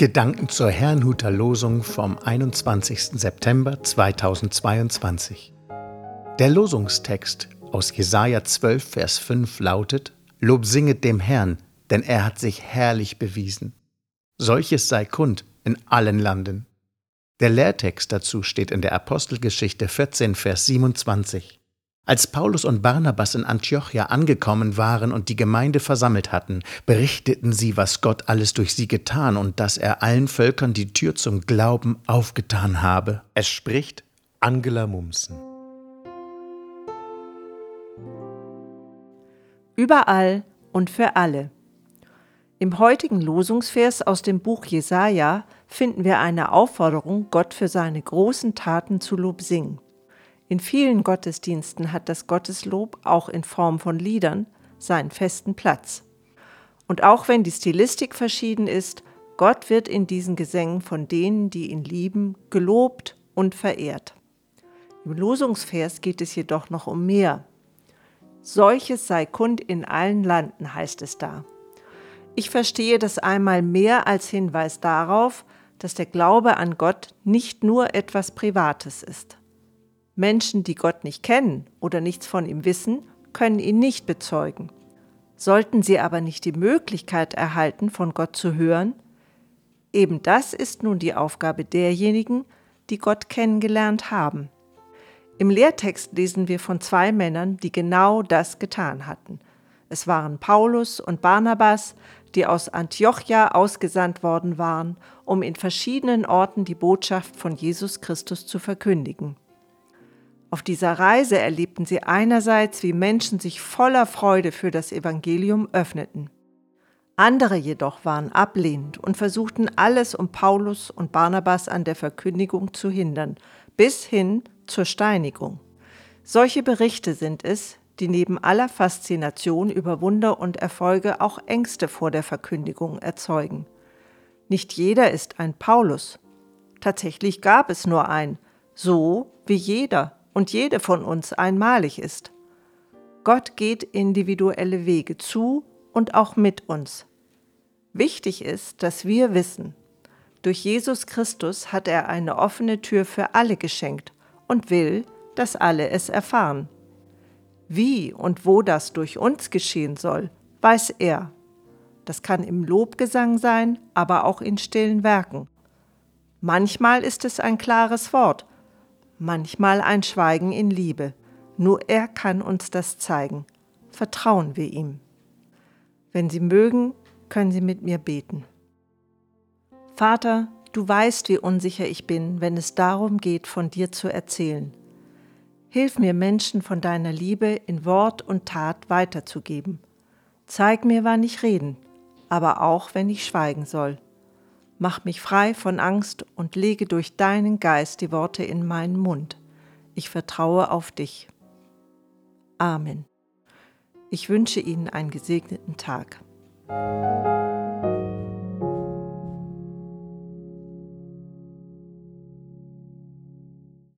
Gedanken zur Herrnhuter Losung vom 21. September 2022. Der Losungstext aus Jesaja 12, Vers 5 lautet: Lob singet dem Herrn, denn er hat sich herrlich bewiesen. Solches sei kund in allen Landen. Der Lehrtext dazu steht in der Apostelgeschichte 14, Vers 27. Als Paulus und Barnabas in Antiochia angekommen waren und die Gemeinde versammelt hatten, berichteten sie, was Gott alles durch sie getan und dass er allen Völkern die Tür zum Glauben aufgetan habe. Es spricht Angela Mumsen. Überall und für alle. Im heutigen Losungsvers aus dem Buch Jesaja finden wir eine Aufforderung, Gott für seine großen Taten zu Lob singen. In vielen Gottesdiensten hat das Gotteslob auch in Form von Liedern seinen festen Platz. Und auch wenn die Stilistik verschieden ist, Gott wird in diesen Gesängen von denen, die ihn lieben, gelobt und verehrt. Im Losungsvers geht es jedoch noch um mehr. Solches sei kund in allen Landen, heißt es da. Ich verstehe das einmal mehr als Hinweis darauf, dass der Glaube an Gott nicht nur etwas Privates ist. Menschen, die Gott nicht kennen oder nichts von ihm wissen, können ihn nicht bezeugen. Sollten sie aber nicht die Möglichkeit erhalten, von Gott zu hören, eben das ist nun die Aufgabe derjenigen, die Gott kennengelernt haben. Im Lehrtext lesen wir von zwei Männern, die genau das getan hatten. Es waren Paulus und Barnabas, die aus Antiochia ausgesandt worden waren, um in verschiedenen Orten die Botschaft von Jesus Christus zu verkündigen. Auf dieser Reise erlebten sie einerseits, wie Menschen sich voller Freude für das Evangelium öffneten. Andere jedoch waren ablehnend und versuchten alles, um Paulus und Barnabas an der Verkündigung zu hindern, bis hin zur Steinigung. Solche Berichte sind es, die neben aller Faszination über Wunder und Erfolge auch Ängste vor der Verkündigung erzeugen. Nicht jeder ist ein Paulus. Tatsächlich gab es nur einen, so wie jeder und jede von uns einmalig ist. Gott geht individuelle Wege zu und auch mit uns. Wichtig ist, dass wir wissen, durch Jesus Christus hat er eine offene Tür für alle geschenkt und will, dass alle es erfahren. Wie und wo das durch uns geschehen soll, weiß er. Das kann im Lobgesang sein, aber auch in stillen Werken. Manchmal ist es ein klares Wort, manchmal ein Schweigen in Liebe. Nur er kann uns das zeigen. Vertrauen wir ihm. Wenn Sie mögen, können Sie mit mir beten. Vater, du weißt, wie unsicher ich bin, wenn es darum geht, von dir zu erzählen. Hilf mir, Menschen von deiner Liebe in Wort und Tat weiterzugeben. Zeig mir, wann ich reden, aber auch, wenn ich schweigen soll. Mach mich frei von Angst und lege durch deinen Geist die Worte in meinen Mund. Ich vertraue auf dich. Amen. Ich wünsche Ihnen einen gesegneten Tag.